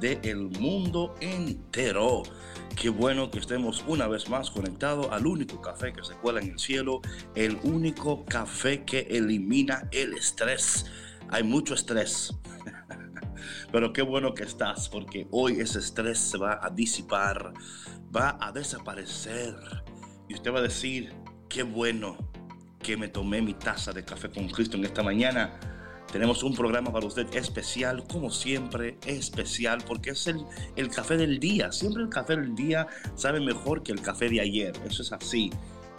del mundo entero. Qué bueno que estemos una vez más conectados al único café que se cuela en el cielo, el único café que elimina el estrés. Hay mucho estrés, pero qué bueno que estás porque hoy ese estrés se va a disipar, va a desaparecer y usted va a decir, qué bueno que me tomé mi taza de café con Cristo en esta mañana tenemos un programa para usted especial, como siempre, especial, porque es el, el café del día. Siempre el café del día sabe mejor que el café de ayer. Eso es así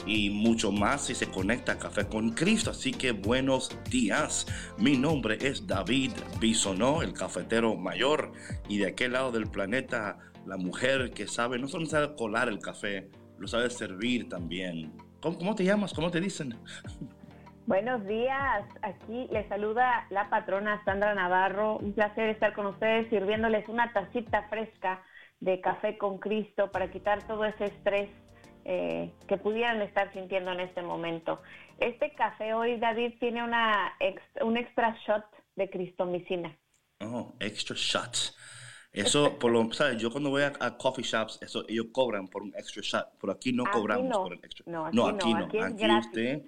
y mucho más si se conecta a Café con Cristo. Así que buenos días. Mi nombre es David Bisonó, el cafetero mayor. Y de aquel lado del planeta, la mujer que sabe, no solo sabe colar el café, lo sabe servir también. ¿Cómo, cómo te llamas? ¿Cómo te dicen? Buenos días, aquí les saluda la patrona Sandra Navarro. Un placer estar con ustedes sirviéndoles una tacita fresca de café con Cristo para quitar todo ese estrés eh, que pudieran estar sintiendo en este momento. Este café hoy, David, tiene una un extra shot de cristomicina. Oh, extra shot. Eso, por lo, ¿sabes? Yo cuando voy a, coffee shops, eso, ellos cobran por un extra shot. Por aquí no cobramos por el extra. No, aquí no. Aquí, no. aquí, usted,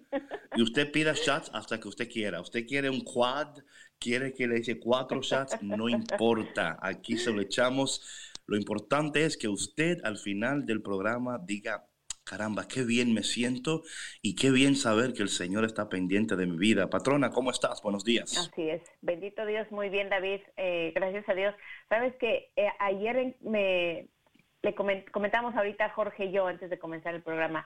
y usted pida shots hasta que usted quiera. Usted quiere un quad, quiere que le eche cuatro shots, no importa. Aquí se lo echamos. Lo importante es que usted al final del programa diga, caramba, qué bien me siento y qué bien saber que el Señor está pendiente de mi vida. Patrona, ¿cómo estás? Buenos días. Así es. Bendito Dios, muy bien, David. Eh, gracias a Dios. Sabes que eh, ayer me le comentamos ahorita Jorge y yo antes de comenzar el programa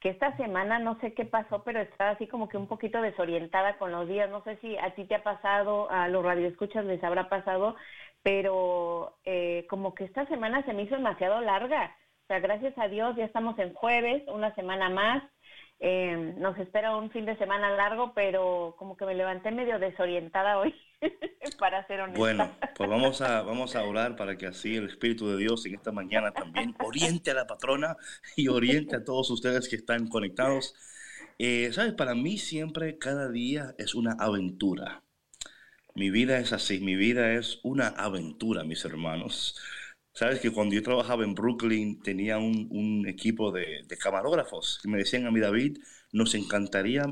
que esta semana no sé qué pasó, pero estaba así como que un poquito desorientada con los días. No sé si a ti te ha pasado, a los radioescuchas les habrá pasado, pero eh, como que esta semana se me hizo demasiado larga o sea, gracias a Dios ya estamos en jueves, una semana más. Eh, nos espera un fin de semana largo, pero como que me levanté medio desorientada hoy, para ser honesta. Bueno, pues vamos a, vamos a orar para que así el Espíritu de Dios en esta mañana también oriente a la patrona y oriente a todos ustedes que están conectados. Eh, Sabes, para mí siempre cada día es una aventura. Mi vida es así, mi vida es una aventura, mis hermanos. Sabes que cuando yo trabajaba en Brooklyn tenía un, equipo de, camarógrafos que me decían a mí, David, nos encantaría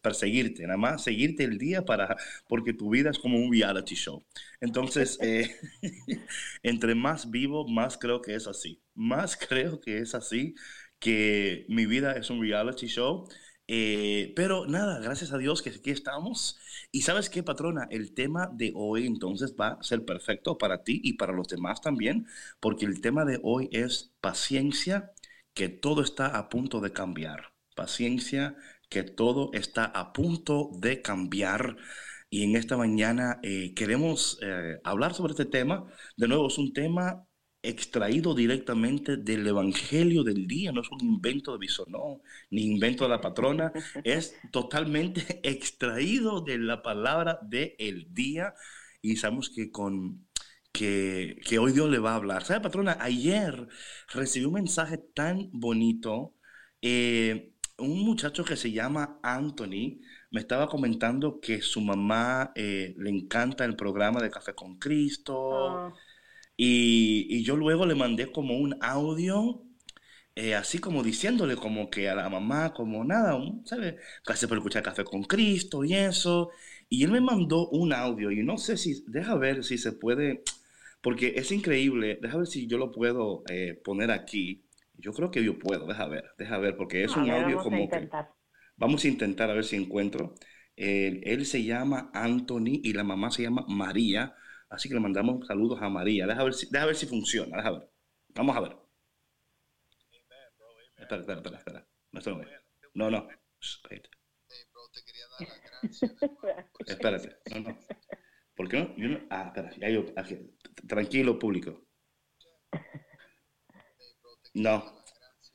perseguirte, nada más seguirte el día para, porque tu vida es como un reality show. Entonces, eh, entre más vivo, más creo que es así. Más creo que es así, que mi vida es un reality show eh, pero nada, gracias a Dios que aquí estamos. Y sabes qué, patrona, el tema de hoy entonces va a ser perfecto para ti y para los demás también, porque el tema de hoy es paciencia, que todo está a punto de cambiar. Paciencia, que todo está a punto de cambiar. Y en esta mañana eh, queremos eh, hablar sobre este tema. De nuevo, es un tema extraído directamente del Evangelio del día, no es un invento de Bisonó, ni invento de la patrona, es totalmente extraído de la palabra del el día y sabemos que con que, que, hoy Dios le va a hablar. ¿Sabe, patrona? Ayer recibí un mensaje tan bonito. Eh, un muchacho que se llama Anthony me estaba comentando que su mamá eh, le encanta el programa de Café con Cristo. Ah. Y, yo luego le mandé como un audio, eh, así como diciéndole como que a la mamá, como nada, ¿sabes? Casi por escuchar Café con Cristo y eso. Y él me mandó un audio y no sé si, deja ver si se puede, porque es increíble, deja ver si yo lo puedo eh, poner aquí. Yo creo que yo puedo, deja ver, deja ver, porque es un audio como que... Vamos a intentar a ver si encuentro. él se llama Anthony y la mamá se llama María. Así que le mandamos saludos a María. Deja ver si, deja ver si funciona. Deja ver. Vamos a ver. Espera, espera, espera. espera. No, no. No, Espérate. No, no. ¿Por qué no? No ah, espera. Yo, tranquilo, público. No.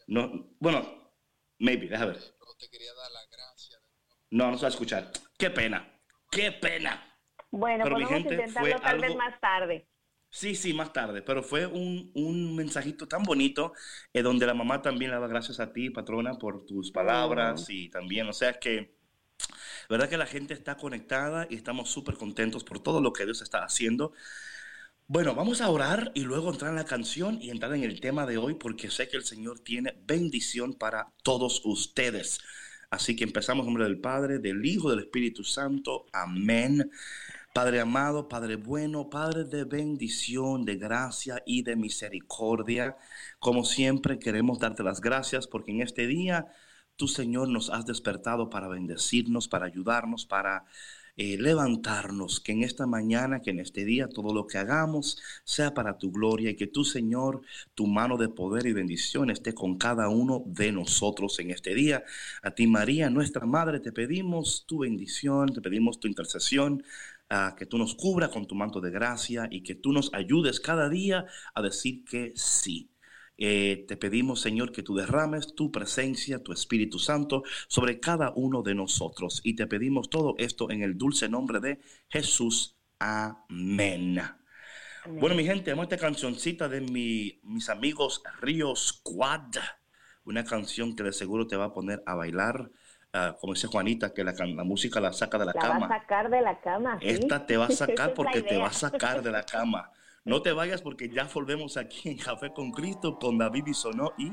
No. Bueno, maybe. Deja ver. No, no se va a escuchar. Qué pena. Qué pena. Bueno, Pero podemos intentarlo tal vez más tarde. Sí, sí, más tarde, pero fue un, un mensajito tan bonito eh, donde la mamá también le daba gracias a ti, patrona, por tus palabras y también, o sea que, verdad que la gente está conectada y estamos súper contentos por todo lo que Dios está haciendo. Bueno, vamos a orar y luego entrar en la canción y entrar en el tema de hoy porque sé que el Señor tiene bendición para todos ustedes. Así que empezamos en nombre del Padre, del Hijo, del Espíritu Santo. Amén. Padre amado, Padre bueno, Padre de bendición, de gracia y de misericordia, como siempre queremos darte las gracias porque en este día tú, Señor, nos has despertado para bendecirnos, para ayudarnos, para eh, levantarnos, que en esta mañana, que en este día, todo lo que hagamos sea para tu gloria y que tú, Señor, tu mano de poder y bendición esté con cada uno de nosotros en este día. A ti, María, nuestra Madre, te pedimos tu bendición, te pedimos tu intercesión que tú nos cubra con tu manto de gracia y que tú nos ayudes cada día a decir que sí. Eh, te pedimos, Señor, que tú derrames tu presencia, tu Espíritu Santo sobre cada uno de nosotros. Y te pedimos todo esto en el dulce nombre de Jesús. Amén. Bueno, mi gente, amo esta cancioncita de mi, mis amigos Río Squad. Una canción que de seguro te va a poner a bailar. Ah, como dice Juanita, que la, música la saca de la, cama. Va a sacar de la cama. Esta te va a sacar porque te va a sacar de la cama. No te vayas porque ya volvemos aquí en Café con Cristo con David y Sonó y.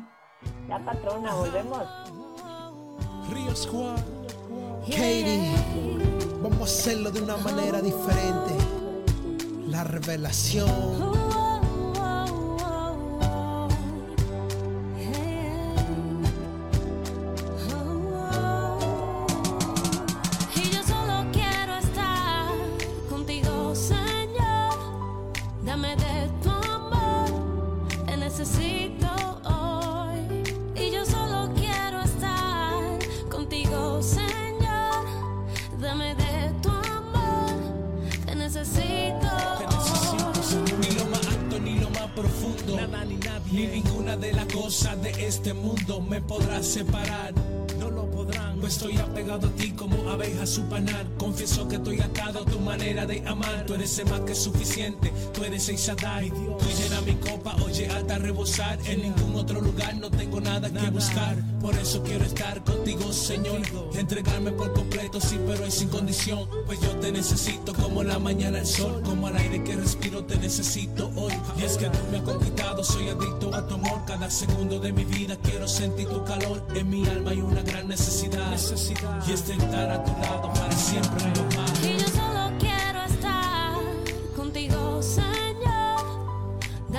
Ya patrona, volvemos. Ríos Juan, Katie, vamos a hacerlo de una manera diferente. La revelación. Confieso que estoy atado a tu manera de amar. Tú eres el más que suficiente, tú eres el. Tú llena mi copa, oye, alta rebosar. En ningún otro lugar no tengo nada que buscar. Por eso quiero estar contigo, Señor. Entregarme por completo, sí, pero es sin condición. Pues yo te necesito como la mañana el sol. Como al aire que respiro, te necesito hoy. Y es que tú me has conquistado, soy adicto a tu amor. Cada segundo de mi vida quiero sentir tu calor. En mi alma hay una gran necesidad y es estar a tu lado para siempre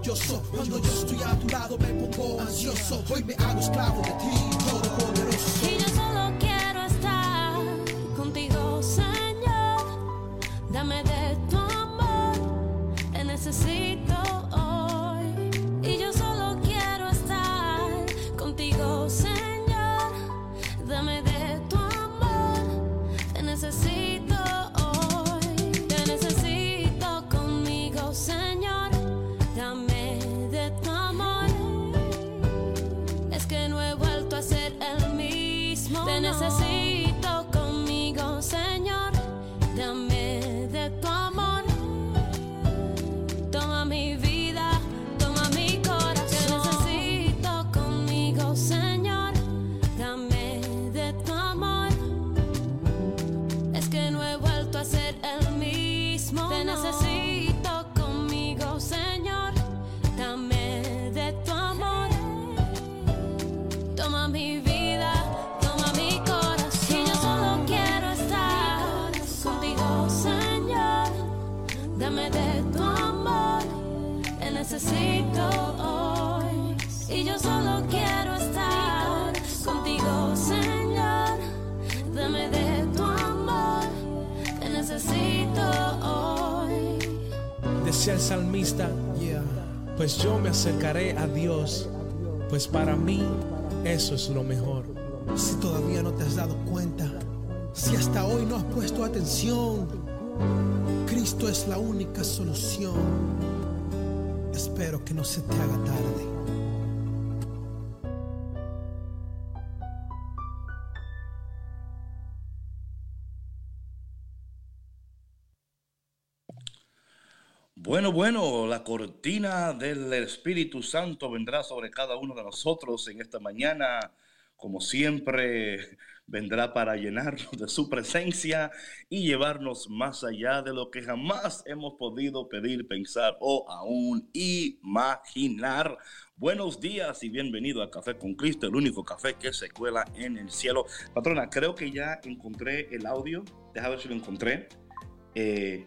maravilloso. Cuando yo estoy a tu lado me pongo ansioso. Hoy me hago esclavo de ti, Dame de tu amor, te necesito hoy. Y yo solo quiero estar contigo, Señor. Dame de tu amor, te necesito hoy. Decía el salmista, yeah. pues yo me acercaré a Dios, pues para mí eso es lo mejor. Si todavía no te has dado cuenta, si hasta hoy no has puesto atención, Cristo es la única solución. Espero que no se te haga tarde. Bueno, bueno, la cortina del Espíritu Santo vendrá sobre cada uno de nosotros en esta mañana. Como siempre, vendrá para llenarnos de su presencia y llevarnos más allá de lo que jamás hemos podido pedir, pensar o aún imaginar. Buenos días y bienvenido a Café con Cristo, el único café que se cuela en el cielo. Patrona, creo que ya encontré el audio. Deja ver si lo encontré. Eh,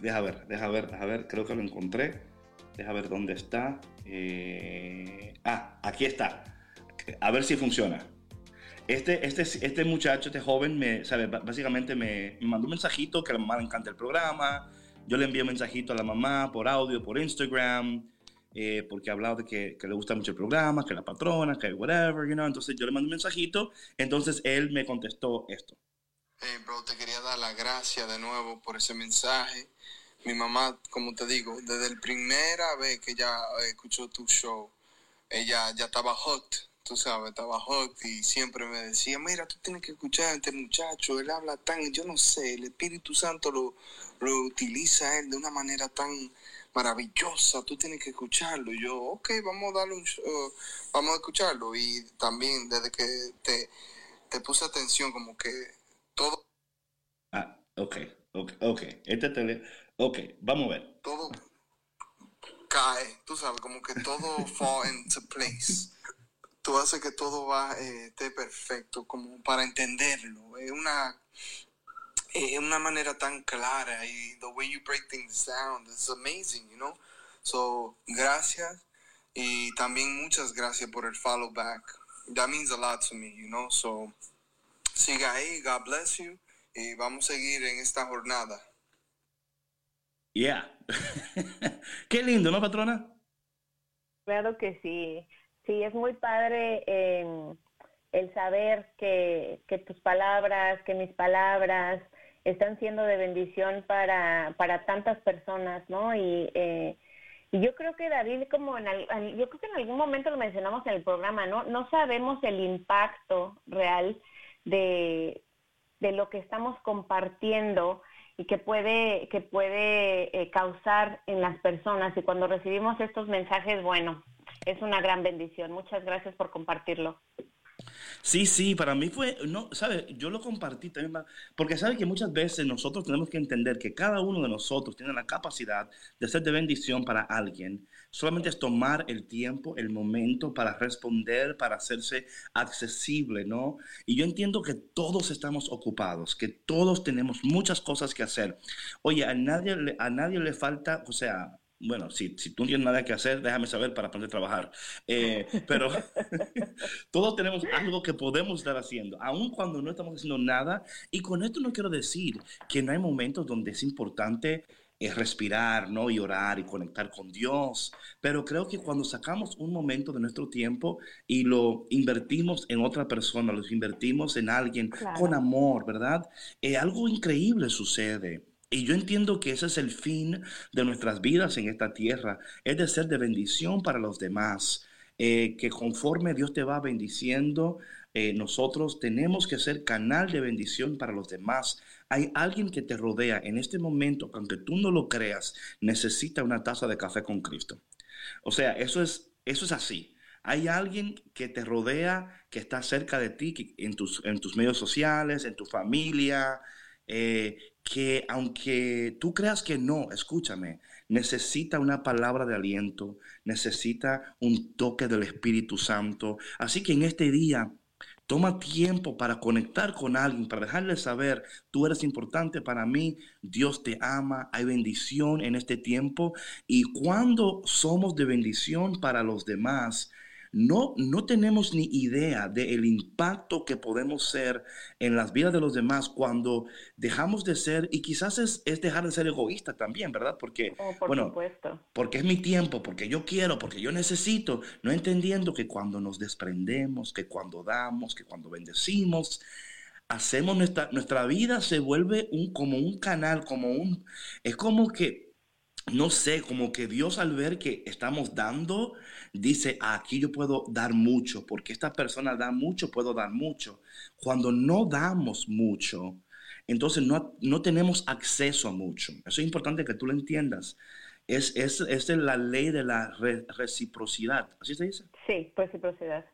Deja ver, deja ver, deja ver, creo que lo encontré. Deja ver dónde está. Eh, ah, aquí está. A ver si funciona. Este, este, este muchacho, este joven, me, sabe, básicamente me, me mandó un mensajito que a la mamá le encanta el programa. Yo le envié un mensajito a la mamá por audio, por Instagram, eh, porque ha hablado de que, le gusta mucho el programa, que la patrona, que whatever, you know. Entonces yo le mandé un mensajito. Entonces él me contestó esto. Hey, bro, te quería dar las gracias de nuevo por ese mensaje. Mi mamá, como te digo, desde la primera vez que ella eh, escuchó tu show, ella ya estaba hot, tú sabes, estaba hot y siempre me decía, mira, tú tienes que escuchar a este muchacho, él habla tan, yo no sé, el Espíritu Santo lo, lo utiliza él de una manera tan maravillosa, tú tienes que escucharlo. Y yo, ok, vamos a darle un show, vamos a escucharlo. Y también desde que te, te puse atención, como que todo Ah, ok, ok, ok. Este tele... Ok, vamos a ver. todo cae, tú sabes, como que todo fall into place. Tú haces que todo va, eh, esté perfecto, como para entenderlo. Es una, es una manera tan clara y the way you break things down, it's amazing, you know. So, gracias y también muchas gracias por el follow back. That means a lot to me, you know. So, siga ahí, God bless you y vamos a seguir en esta jornada. Yeah. Qué lindo, ¿no, patrona? Claro que sí. Sí, es muy padre eh, el saber que, tus palabras, que mis palabras están siendo de bendición para, para tantas personas, ¿no? Y, eh, y yo creo que David, como en al- yo creo que en algún momento lo mencionamos en el programa, ¿no? No sabemos el impacto real de, de lo que estamos compartiendo y que puede, que puede eh, causar en las personas. Y cuando recibimos estos mensajes, bueno, es una gran bendición. Muchas gracias por compartirlo. Sí, sí, para mí fue, no, ¿sabes? Yo lo compartí también, porque sabe que muchas veces nosotros tenemos que entender que cada uno de nosotros tiene la capacidad de ser de bendición para alguien. Solamente es tomar el tiempo, el momento para responder, para hacerse accesible, ¿no? Y yo entiendo que todos estamos ocupados, que todos tenemos muchas cosas que hacer. Oye, a nadie, a nadie le falta, o sea, bueno, si, si tú no tienes nada que hacer, déjame saber para poder trabajar. Eh, pero todos tenemos algo que podemos estar haciendo, aun cuando no estamos haciendo nada. Y con esto no quiero decir que no hay momentos donde es importante eh, respirar, ¿no? Y orar y conectar con Dios. Pero creo que cuando sacamos un momento de nuestro tiempo y lo invertimos en otra persona, lo invertimos en alguien Claro. con amor, ¿verdad? Eh, algo increíble sucede. Y yo entiendo que ese es el fin de nuestras vidas en esta tierra, es de ser de bendición para los demás, eh, que conforme Dios te va bendiciendo, eh, nosotros tenemos que ser canal de bendición para los demás. Hay alguien que te rodea en este momento, que aunque tú no lo creas, necesita una taza de café con Cristo. O sea, eso es, eso es así. Hay alguien que te rodea, que está cerca de ti, en, tus, en tus medios sociales, en tu familia, eh, que aunque tú creas que no, escúchame, necesita una palabra de aliento, necesita un toque del Espíritu Santo. Así que en este día, toma tiempo para conectar con alguien, para dejarle saber, tú eres importante para mí, Dios te ama, hay bendición en este tiempo. Y cuando somos de bendición para los demás, no, no tenemos ni idea del impacto que podemos ser en las vidas de los demás cuando dejamos de ser, y quizás es, dejar de ser egoísta también, ¿verdad? Porque, oh, por bueno, supuesto. porque es mi tiempo, porque yo quiero, porque yo necesito, no entendiendo que cuando nos desprendemos, que cuando damos, que cuando bendecimos, hacemos nuestra, nuestra vida se vuelve un, como un canal, como un, es como que, no sé, como que Dios al ver que estamos dando, dice, aquí yo puedo dar mucho, porque esta persona da mucho, puedo dar mucho. Cuando no damos mucho, entonces no, no tenemos acceso a mucho. Eso es importante que tú lo entiendas. Es, es, es la ley de la reciprocidad. ¿Así se dice? Sí, reciprocidad.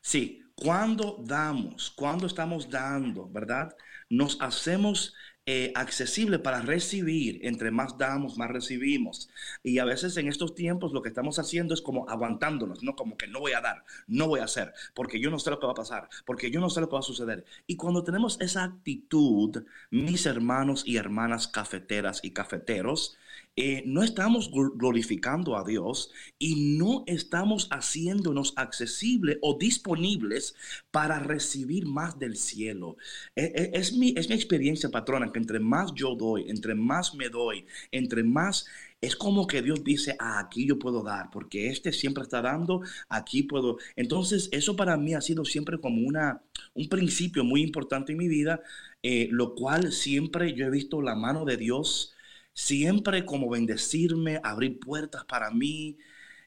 Sí, cuando damos, cuando estamos dando, ¿verdad? Nos hacemos eh, accesible para recibir. Entre más damos, más recibimos. Y a veces en estos tiempos lo que estamos haciendo es como aguantándonos, ¿no? Como que no voy a dar, no voy a hacer, porque yo no sé lo que va a pasar, porque yo no sé lo que va a suceder. Y cuando tenemos esa actitud, mis hermanos y hermanas cafeteras y cafeteros, eh, no estamos glorificando a Dios y no estamos haciéndonos accesibles o disponibles para recibir más del cielo. E, e, es, mi, es mi experiencia, patrona, que entre más yo doy, entre más me doy, entre más... Es como que Dios dice, ah, aquí yo puedo dar, porque este siempre está dando, aquí puedo. Entonces, eso para mí ha sido siempre como una, un principio muy importante en mi vida, eh, lo cual siempre yo he visto la mano de Dios siempre como bendecirme, abrir puertas para mí,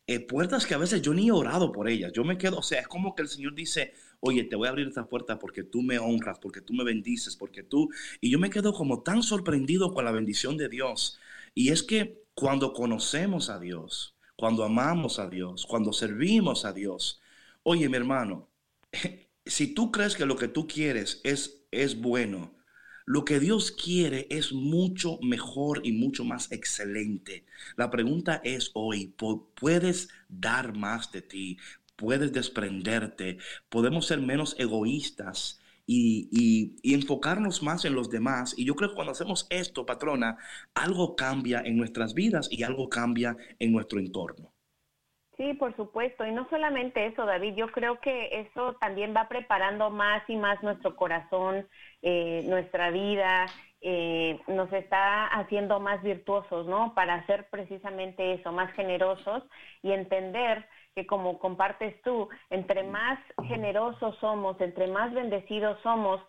eh, puertas que a veces yo ni he orado por ellas. Yo me quedo, o sea, es como que el Señor dice, oye, te voy a abrir esta puerta porque tú me honras, porque tú me bendices, porque tú... Y yo me quedo como tan sorprendido con la bendición de Dios. Y es que cuando conocemos a Dios, cuando amamos a Dios, cuando servimos a Dios, oye, mi hermano, si tú crees que lo que tú quieres es, es bueno, lo que Dios quiere es mucho mejor y mucho más excelente. La pregunta es hoy, ¿puedes dar más de ti? ¿Puedes desprenderte? ¿Podemos ser menos egoístas? Y, enfocarnos más en los demás. Y yo creo que cuando hacemos esto, patrona, algo cambia en nuestras vidas y algo cambia en nuestro entorno. Sí, por supuesto. Y no solamente eso, David, yo creo que eso también va preparando más y más nuestro corazón, eh, nuestra vida, eh, nos está haciendo más virtuosos, ¿no? Para hacer precisamente eso, más generosos y entender que como compartes tú, entre más generosos somos, entre más bendecidos somos,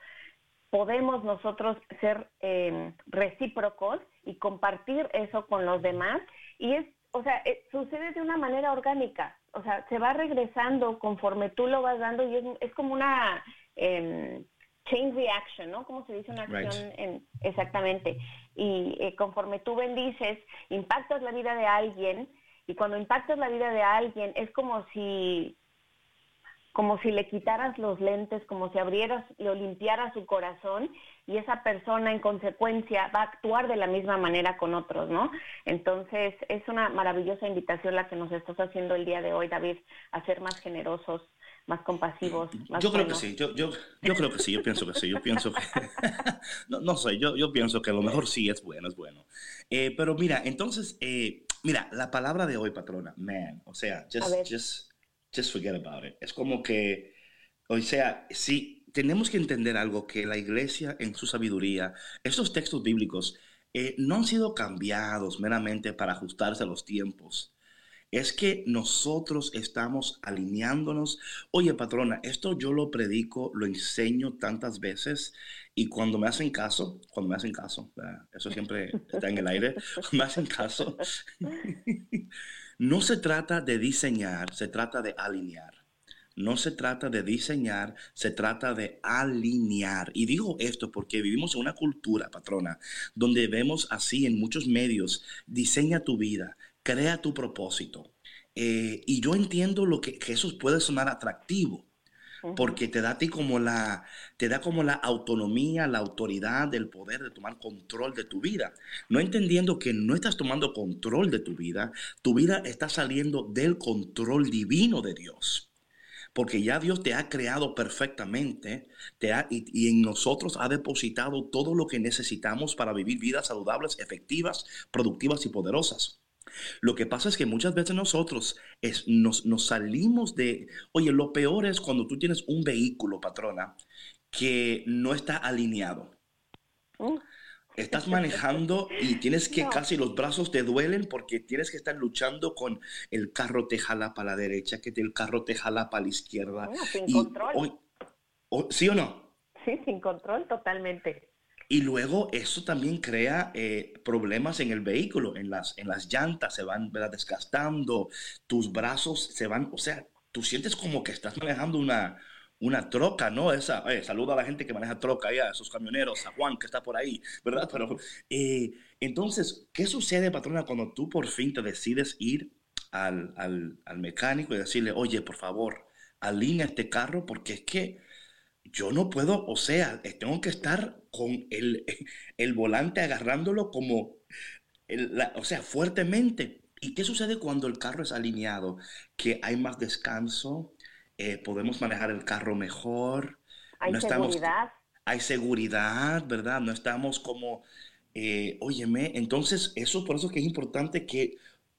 podemos nosotros ser eh, recíprocos y compartir eso con los demás. Y es o sea, eh, sucede de una manera orgánica, o sea, se va regresando conforme tú lo vas dando y es, es como una em, chain reaction, ¿no? Como se dice una acción en, exactamente. Y eh, conforme tú bendices, impactas la vida de alguien y cuando impactas la vida de alguien es como si como si le quitaras los lentes, como si abrieras, lo limpiaras su corazón y esa persona en consecuencia va a actuar de la misma manera con otros, ¿no? Entonces es una maravillosa invitación la que nos estás haciendo el día de hoy, David, a ser más generosos, más compasivos. Más yo creo que sí, yo, yo, yo, creo que sí, yo pienso que sí, yo pienso que, no, no sé, yo, yo pienso que a lo mejor sí es bueno, es bueno. Eh, pero mira, entonces, eh, mira, la palabra de hoy, patrona, man, o sea, just, just just forget about it. Es como que, o sea, sí, tenemos que entender algo, que la iglesia en su sabiduría, estos textos bíblicos eh, no han sido cambiados meramente para ajustarse a los tiempos. Es que nosotros estamos alineándonos. Oye, patrona, esto yo lo predico, lo enseño tantas veces y cuando me hacen caso, cuando me hacen caso, eso siempre está en el aire, me hacen caso, No se trata de diseñar, se trata de alinear. No se trata de diseñar, se trata de alinear. Y digo esto porque vivimos en una cultura, patrona, donde vemos así en muchos medios, diseña tu vida, crea tu propósito. Eh, y yo entiendo lo que, que eso puede sonar atractivo, porque te da a ti como la, te da como la autonomía, la autoridad, el poder de tomar control de tu vida. No entendiendo que no estás tomando control de tu vida, tu vida está saliendo del control divino de Dios. Porque ya Dios te ha creado perfectamente te ha, y, y en nosotros ha depositado todo lo que necesitamos para vivir vidas saludables, efectivas, productivas y poderosas. Lo que pasa es que muchas veces nosotros es, nos, nos salimos de, oye, lo peor es cuando tú tienes un vehículo, patrona, que no está alineado. Uh, Estás manejando y tienes que No. casi los brazos te duelen porque tienes que estar luchando con el carro te jala para la derecha, que el carro te jala para la izquierda. Bueno, sin Y control. o- ¿Sí o no? Sí, sin control totalmente. Y luego eso también crea eh, problemas en el vehículo, en las, en las llantas se van ¿verdad? desgastando, tus brazos se van, o sea, tú sientes como que estás manejando una, una troca, ¿no? Esa, eh, saluda a la gente que maneja troca a esos camioneros, a Juan que está por ahí, ¿verdad? Eh, entonces, ¿qué sucede, patrona, cuando tú por fin te decides ir al, al, al mecánico y decirle, oye, por favor, alinea este carro porque es que yo no puedo, o sea, eh, tengo que estar con el, el volante agarrándolo como, el- la- o sea, fuertemente. ¿Y qué sucede cuando el carro es alineado? Que hay más descanso, eh, podemos manejar el carro mejor, Hay no estamos, seguridad. hay seguridad, ¿verdad? No estamos como, eh, óyeme, entonces eso por eso que es importante que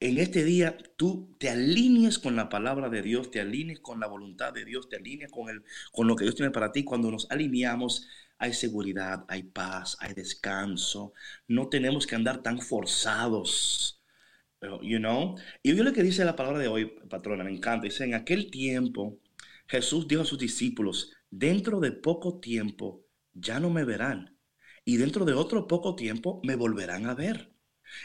en este día tú te alinees con la palabra de Dios, te alinees con la voluntad de Dios, te alinees con, el, con lo que Dios tiene para ti. Cuando nos alineamos, hay seguridad, hay paz, hay descanso. No tenemos que andar tan forzados, you know. Y yo lo que dice la palabra de hoy, patrona, me encanta. Dice, en aquel tiempo Jesús dijo a sus discípulos, dentro de poco tiempo ya no me verán y dentro de otro poco tiempo me volverán a ver.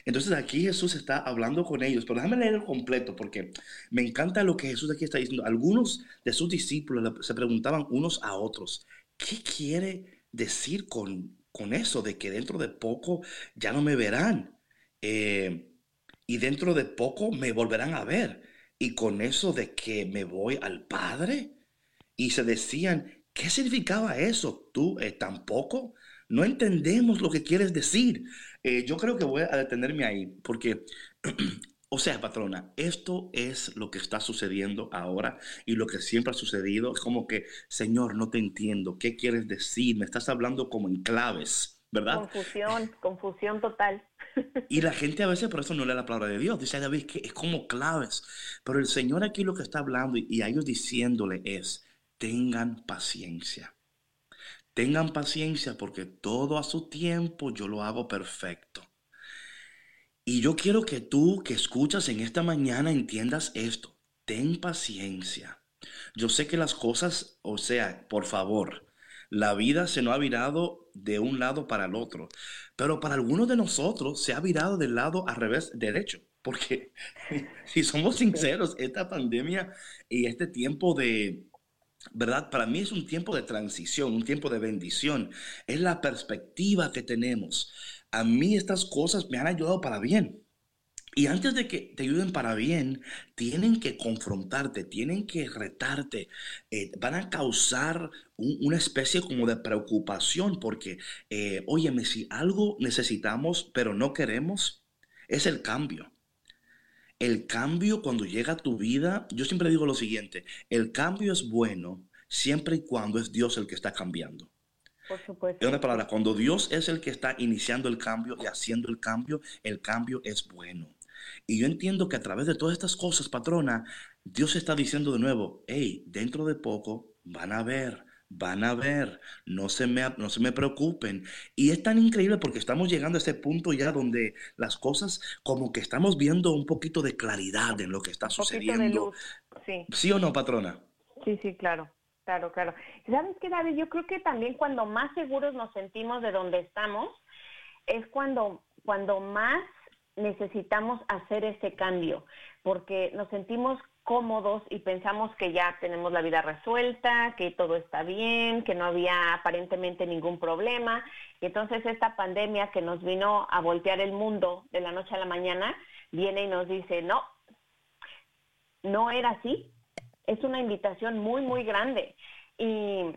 Entonces aquí Jesús está hablando con ellos, pero déjame leer el completo porque me encanta lo que Jesús aquí está diciendo. Algunos de sus discípulos se preguntaban unos a otros, ¿qué quiere decir con, con eso de que dentro de poco ya no me verán? Eh, y dentro de poco me volverán a ver. Y con eso de que me voy al Padre. Y se decían, ¿qué significaba eso? ¿Tú eh, tampoco? No entendemos lo que quieres decir. Eh, yo creo que voy a detenerme ahí, porque, o sea, patrona, esto es lo que está sucediendo ahora y lo que siempre ha sucedido. Es como que, Señor, no te entiendo. ¿Qué quieres decir? Me estás hablando como en claves, ¿verdad? Confusión, confusión total. Y la gente a veces por eso no lee la palabra de Dios. Dice, "Ay, David, que es como claves. Pero el Señor aquí lo que está hablando y, y a ellos diciéndole es, tengan paciencia. Tengan paciencia porque todo a su tiempo yo lo hago perfecto. Y yo quiero que tú que escuchas en esta mañana entiendas esto. Ten paciencia. Yo sé que las cosas, o sea, por favor, la vida se nos ha virado de un lado para el otro, pero para algunos de nosotros se ha virado del lado al revés, derecho, porque si somos sinceros, esta pandemia y este tiempo de, ¿verdad? Para mí es un tiempo de transición, un tiempo de bendición, es la perspectiva que tenemos. A mí estas cosas me han ayudado para bien. Y antes de que te ayuden para bien, tienen que confrontarte, tienen que retarte, eh, van a causar un- una especie como de preocupación porque, eh, óyeme, si algo necesitamos pero no queremos, es el cambio. El cambio cuando llega a tu vida, yo siempre digo lo siguiente, el cambio es bueno siempre y cuando es Dios el que está cambiando. Por supuesto. En una palabra, cuando Dios es el que está iniciando el cambio y haciendo el cambio, el cambio es bueno. Y yo entiendo que a través de todas estas cosas, patrona, Dios está diciendo de nuevo, hey, dentro de poco van a ver, van a ver, no se me, no se me preocupen. Y es tan increíble porque estamos llegando a ese punto ya donde las cosas como que estamos viendo un poquito de claridad en lo que está sucediendo. Sí. ¿Sí o no, patrona? Sí, sí, claro, claro, claro. ¿Sabes qué, David? Yo creo que también cuando más seguros nos sentimos de donde estamos, es cuando, cuando más necesitamos hacer ese cambio, porque nos sentimos cómodos y pensamos que ya tenemos la vida resuelta, que todo está bien, que no había aparentemente ningún problema. Y entonces esta pandemia que nos vino a voltear el mundo de la noche a la mañana, viene y nos dice, no, no era así, es una invitación muy, muy grande. Y,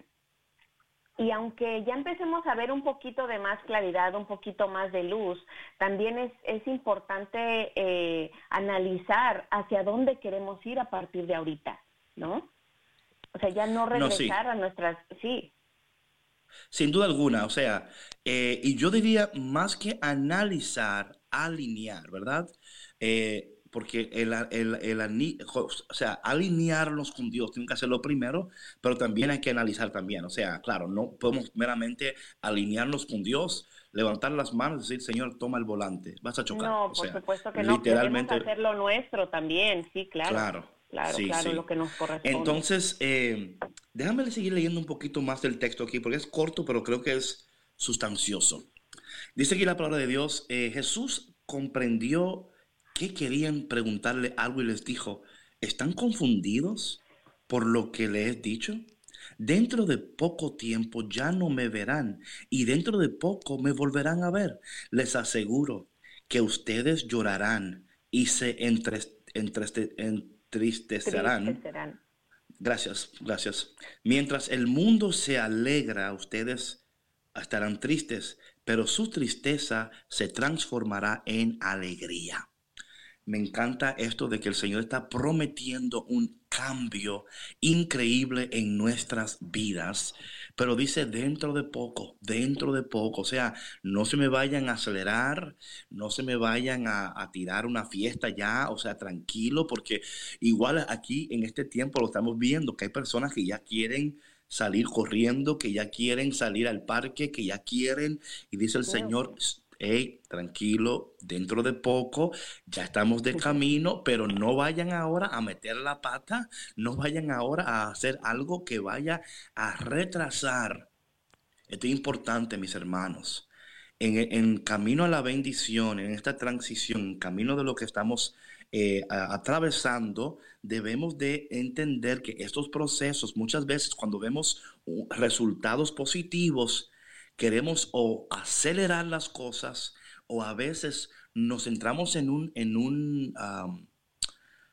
y aunque ya empecemos a ver un poquito de más claridad, un poquito más de luz, también es, es importante eh, analizar hacia dónde queremos ir a partir de ahorita, ¿no? O sea, ya no No, sí. regresar a nuestras... Sí, Sin duda alguna, o sea, eh, y yo diría más que analizar, alinear, ¿verdad? Eh, porque el, el, el, o sea, alinearnos con Dios, tiene que hacerlo primero, pero también hay que analizar también. O sea, claro, no podemos meramente alinearnos con Dios, levantar las manos y decir, Señor, toma el volante, vas a chocar. No, por supuesto que no, literalmente, hacer lo nuestro también, sí, claro. Claro, claro, claro lo que nos corresponde. Entonces, eh, déjame seguir leyendo un poquito más del texto aquí, porque es corto, pero creo que es sustancioso. Dice aquí la palabra de Dios, eh, Jesús comprendió que querían preguntarle algo y les dijo, ¿están confundidos por lo que les he dicho? Dentro de poco tiempo ya no me verán y dentro de poco me volverán a ver. Les aseguro que ustedes llorarán y se entristecerán. Gracias, gracias. Mientras el mundo se alegra, ustedes estarán tristes, pero su tristeza se transformará en alegría me encanta esto de que el Señor está prometiendo un cambio increíble en nuestras vidas, pero dice dentro de poco, dentro de poco, o sea, no se me vayan a acelerar, no se me vayan a, tirar una fiesta ya, o sea, tranquilo, porque igual aquí en este tiempo lo estamos viendo, que hay personas que ya quieren salir corriendo, que ya quieren salir al parque, que ya quieren, y dice el Señor, hey, tranquilo, dentro de poco ya estamos de camino, pero no vayan ahora a meter la pata, no vayan ahora a hacer algo que vaya a retrasar. Esto es importante, mis hermanos. En, camino a la bendición, en esta transición, en camino de lo que estamos eh, atravesando, debemos de entender que estos procesos, muchas veces cuando vemos resultados positivos, queremos o acelerar las cosas o a veces nos centramos en un, en un,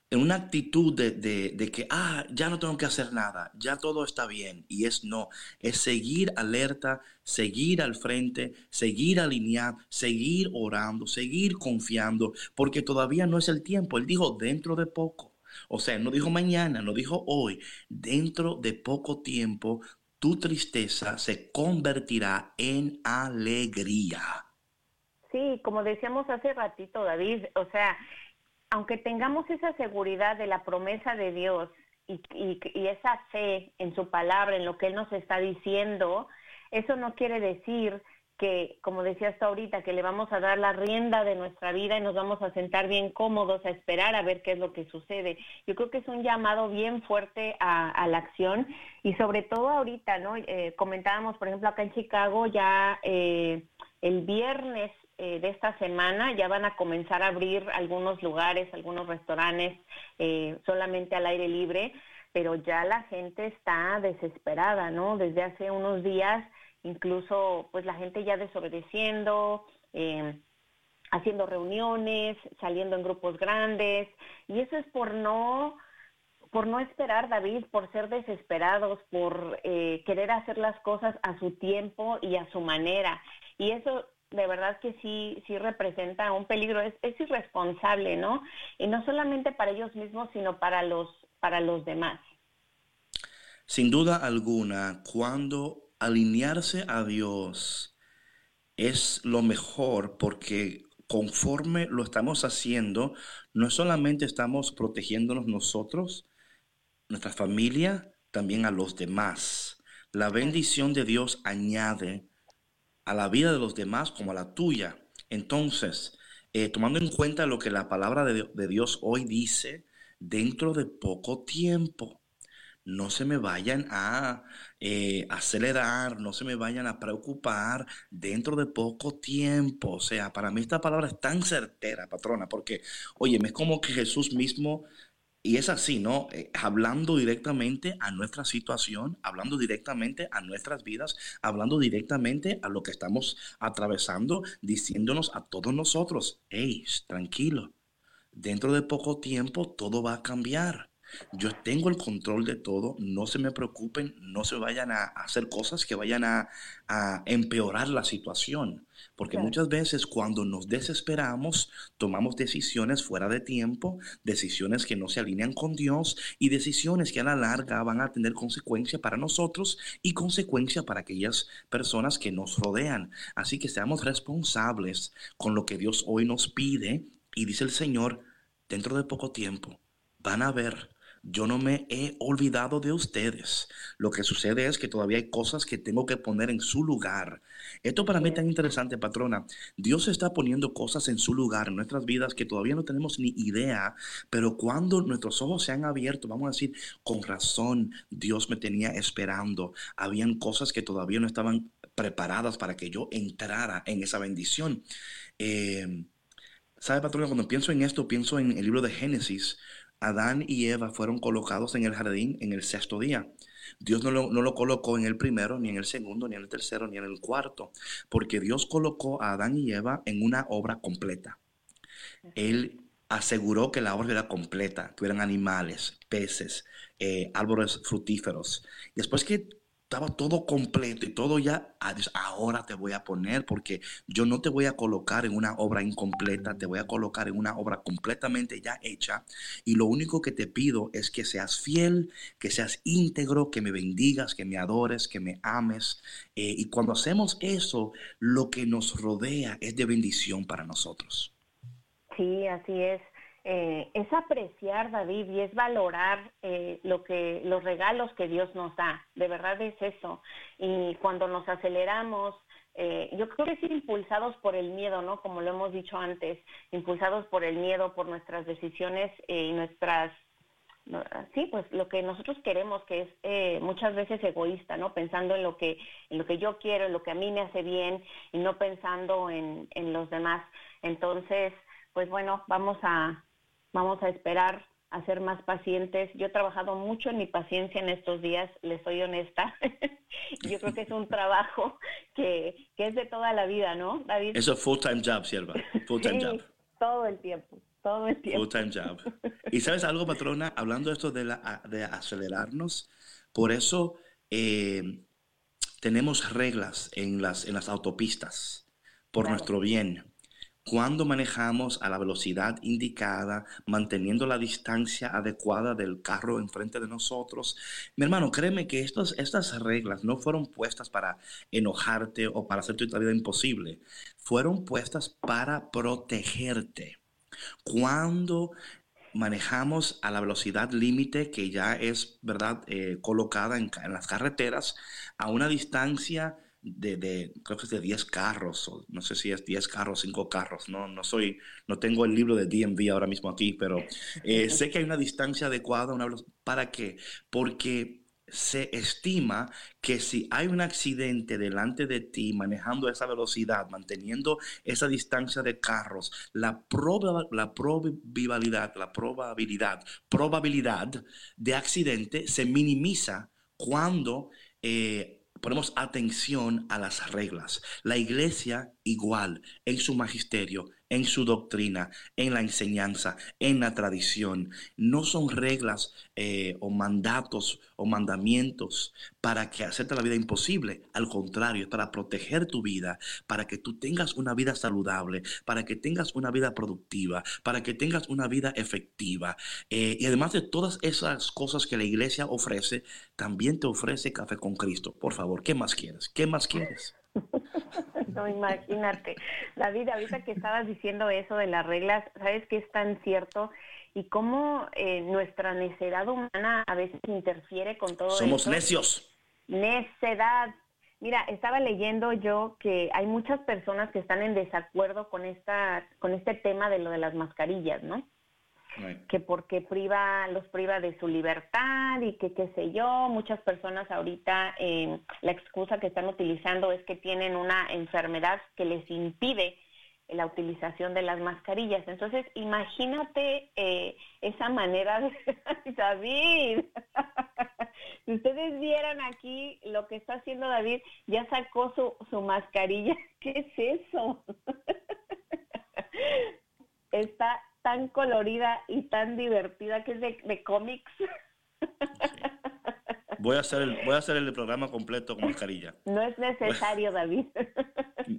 en una actitud de, de, que, ah, ya no tengo que hacer nada, ya todo está bien. Y es no, es seguir alerta, seguir al frente, seguir alineado, seguir orando, seguir confiando, porque todavía no es el tiempo. Él dijo dentro de poco. O sea, no dijo mañana, no dijo hoy, dentro de poco tiempo tu tristeza se convertirá en alegría. Sí, como decíamos hace ratito, David, o sea, aunque tengamos esa seguridad de la promesa de Dios y, y, esa fe en su palabra, en lo que Él nos está diciendo, eso no quiere decir que, como decías tú ahorita, que le vamos a dar la rienda de nuestra vida y nos vamos a sentar bien cómodos a esperar a ver qué es lo que sucede. Yo creo que es un llamado bien fuerte a, la acción y sobre todo ahorita, ¿no? Eh, comentábamos, por ejemplo, acá en Chicago ya eh, el viernes eh, de esta semana ya van a comenzar a abrir algunos lugares, algunos restaurantes solamente al aire libre, pero ya la gente está desesperada, ¿no? Desde hace unos días incluso pues la gente ya desobedeciendo, eh, haciendo reuniones, saliendo en grupos grandes, y eso es por no por no esperar, David, por ser desesperados, por eh, querer hacer las cosas a su tiempo y a su manera. Y eso de verdad que sí, sí representa un peligro, es, es irresponsable, ¿no? Y no solamente para ellos mismos, sino para los, para los demás. Sin duda alguna, cuando alinearse a Dios es lo mejor porque conforme lo estamos haciendo, no solamente estamos protegiéndonos nosotros, nuestra familia, también a los demás. La bendición de Dios añade a la vida de los demás como a la tuya. Entonces, eh, tomando en cuenta lo que la palabra de Dios hoy dice, dentro de poco tiempo, no se me vayan a eh, acelerar, no se me vayan a preocupar dentro de poco tiempo. O sea, para mí esta palabra es tan certera, patrona, porque, oye, es como que Jesús mismo, y es así, ¿no? Eh, hablando directamente a nuestra situación, hablando directamente a nuestras vidas, hablando directamente a lo que estamos atravesando, diciéndonos a todos nosotros, hey, tranquilo, dentro de poco tiempo todo va a cambiar. Yo tengo el control de todo, no se me preocupen, no se vayan a hacer cosas que vayan a, empeorar la situación. Porque muchas veces cuando nos desesperamos, tomamos decisiones fuera de tiempo, decisiones que no se alinean con Dios y decisiones que a la larga van a tener consecuencia para nosotros y consecuencia para aquellas personas que nos rodean. Así que seamos responsables con lo que Dios hoy nos pide Y dice el Señor, dentro de poco tiempo van a ver yo no me he olvidado de ustedes. Lo que sucede es que todavía hay cosas que tengo que poner en su lugar. Esto para mí es tan interesante, patrona. Dios está poniendo cosas en su lugar en nuestras vidas que todavía no tenemos ni idea, pero cuando nuestros ojos se han abierto, vamos a decir, con razón, Dios me tenía esperando. Habían cosas que todavía no estaban preparadas para que yo entrara en esa bendición. Eh, ¿Sabe, patrona? Cuando pienso en esto, pienso en el libro de Génesis, Adán y Eva fueron colocados en el jardín en el sexto día. Dios no lo, colocó en el primero, ni en el segundo, ni en el tercero, ni en el cuarto, porque Dios colocó a Adán y Eva en una obra completa. Él aseguró que la obra era completa, tuvieran animales, peces, eh, árboles frutíferos. Después que estaba todo completo y todo ya, ah, ahora te voy a poner porque yo no te voy a colocar en una obra incompleta, te voy a colocar en una obra completamente ya hecha y lo único que te pido es que seas fiel, que seas íntegro, que me bendigas, que me adores, que me ames eh, y cuando hacemos eso, lo que nos rodea es de bendición para nosotros. Sí, así es. Eh, es apreciar, David, y es valorar eh, lo que, los regalos que Dios nos da. De verdad es eso. Y cuando nos aceleramos, eh, yo creo que es impulsados por el miedo, ¿no? Como lo hemos dicho antes, impulsados por el miedo, por nuestras decisiones y nuestras sí pues lo que nosotros queremos que es muchas veces egoísta no pensando en lo que en lo que yo quiero en lo que a mí me hace bien y no pensando en, en los demás entonces pues bueno vamos a vamos a esperar a ser más pacientes. Yo he trabajado mucho en mi paciencia en estos días, les soy honesta. Yo creo que es un trabajo que, es de toda la vida, ¿no, David? Es full-time job, sierva. Full-time job. Todo el tiempo, todo el tiempo. Full-time job. Y sabes algo, patrona, hablando de esto de, la, de acelerarnos, por eso eh, tenemos reglas en las, en las autopistas, por nuestro bien cuando manejamos a la velocidad indicada, manteniendo la distancia adecuada del carro enfrente de nosotros. Mi hermano, créeme que estos, estas reglas no fueron puestas para enojarte o para hacerte tu vida imposible. Fueron puestas para protegerte. Cuando manejamos a la velocidad límite que ya es, ¿verdad?, eh, colocada en las carreteras a una distancia de, creo que es de 10 carros, o no sé si es 10 carros, 5 carros, no, no soy, no tengo el libro de DMV ahora mismo aquí, pero eh, sé que hay una distancia adecuada, una, ¿para qué? Porque se estima que si hay un accidente delante de ti manejando esa velocidad, manteniendo esa distancia de carros, la, la probabilidad, la probabilidad, probabilidad de accidente se minimiza cuando eh, ponemos atención a las reglas. La iglesia igual en su magisterio, en su doctrina, en la enseñanza, en la tradición. No son reglas eh, o mandatos o mandamientos para que hacerte la vida imposible. Al contrario, es para proteger tu vida, para que tú tengas una vida saludable, para que tengas una vida productiva, para que tengas una vida efectiva. Eh, y además de todas esas cosas que la iglesia ofrece, también te ofrece café con Cristo. Por favor, ¿qué más quieres? ¿Qué más quieres? no, imagínate. David, ahorita que estabas diciendo eso de las reglas, ¿sabes que es tan cierto? Y cómo eh, nuestra necedad humana a veces interfiere con todo Somos necios. Necedad. Mira, estaba leyendo yo que hay muchas personas que están en desacuerdo con esta, con este tema de lo de las mascarillas, ¿no? Que porque priva, los priva de su libertad y que qué sé yo, muchas personas ahorita eh, la excusa que están utilizando es que tienen una enfermedad que les impide la utilización de las mascarillas. Entonces, imagínate eh, esa manera de David. si ustedes vieran aquí lo que está haciendo David, ya sacó su, su mascarilla. ¿Qué es eso? está tan colorida y tan divertida que es de, cómics. Voy a hacer el, voy a hacer el programa completo con mascarilla. No es necesario, David.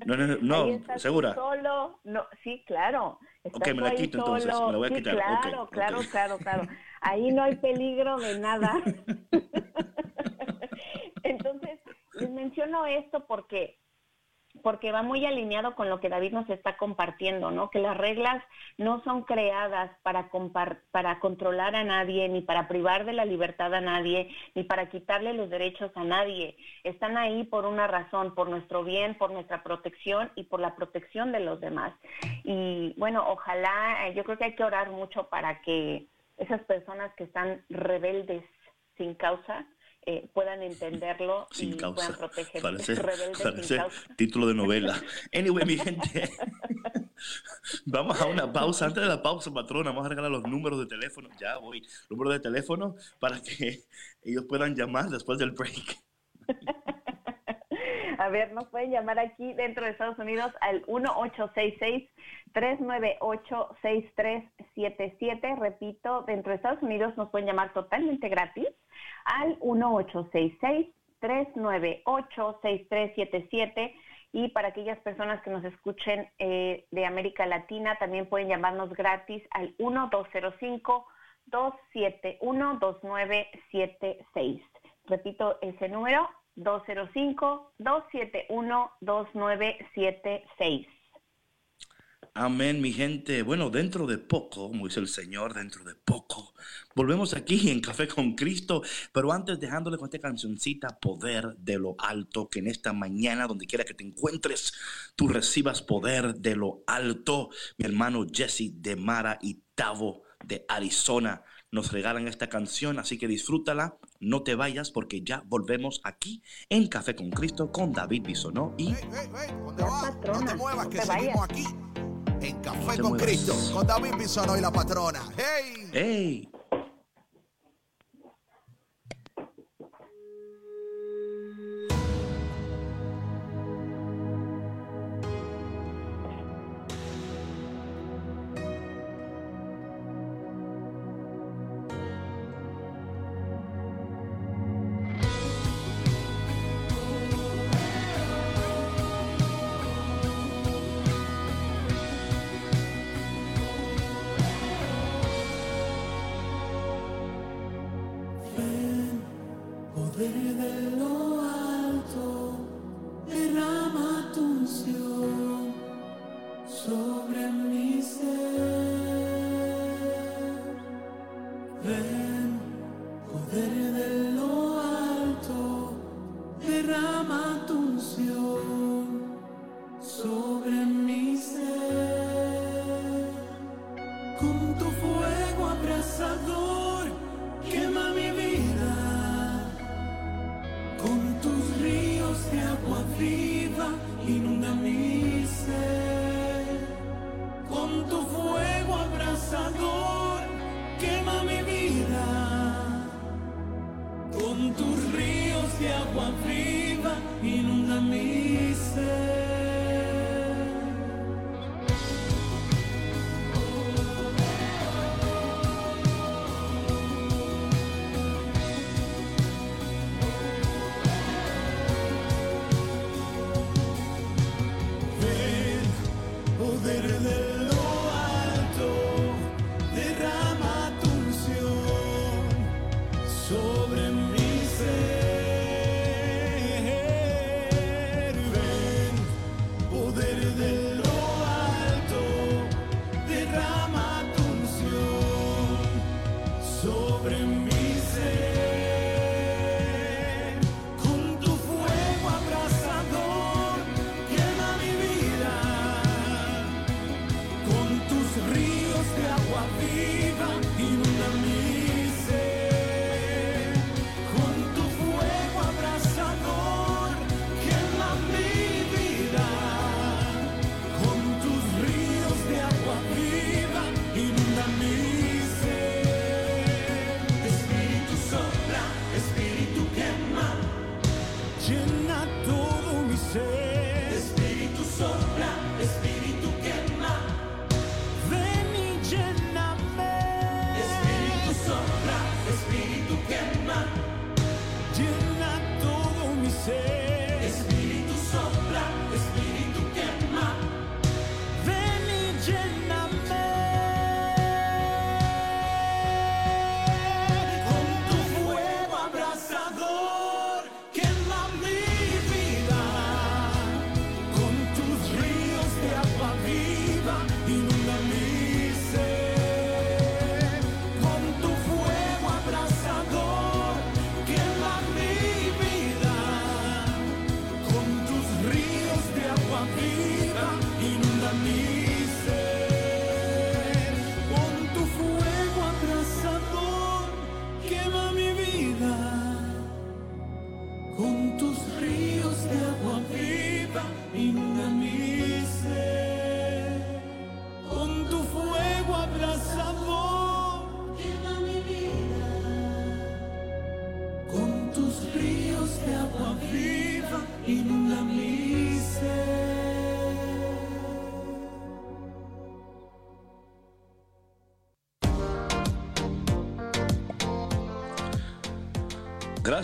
No, no, no segura. Solo, no, sí, claro. ok, me la quito entonces, me la voy a quitar. Claro, claro, claro, claro. Ahí no hay peligro de nada. entonces, les menciono esto porque porque va muy alineado con lo que David nos está compartiendo, ¿no? Que las reglas no son creadas para, para controlar a nadie, ni para privar de la libertad a nadie, ni para quitarle los derechos a nadie. Están ahí por una razón, por nuestro bien, por nuestra protección y por la protección de los demás. Y bueno, ojalá, eh, yo creo que hay que orar mucho para que esas personas que están rebeldes sin causa, eh, puedan entenderlo sin y causa. puedan proteger Parece, rebeldes parece sin causa. título de novela. Anyway, mi gente, vamos a una pausa. Antes de la pausa, patrona, vamos a regalar los números de teléfono. Ya voy. Números de teléfono para que ellos puedan llamar después del break. A ver, nos pueden llamar aquí dentro de Estados Unidos al 1866-398-6377. Repito, dentro de Estados Unidos nos pueden llamar totalmente gratis al 1866-398-6377. Y para aquellas personas que nos escuchen eh, de América Latina, también pueden llamarnos gratis al 1205-271-2976. Repito ese número, 205-271-2976. Amén, mi gente. Bueno, dentro de poco, como dice el Señor, dentro de poco, volvemos aquí en Café con Cristo, pero antes dejándole con esta cancioncita, Poder de lo Alto, que en esta mañana, donde quiera que te encuentres, tú recibas poder de lo alto. Mi hermano Jesse de Mara y Tavo de Arizona nos regalan esta canción, así que disfrútala, no te vayas porque ya volvemos aquí en Café con Cristo con David Bisonó y... Hey, hey, hey, ¿dónde vas? patrona, no te muevas, no que te seguimos vayas. aquí en Café con. Cristo, con David Bisono y la patrona. ¡Hey! ¡Hey! There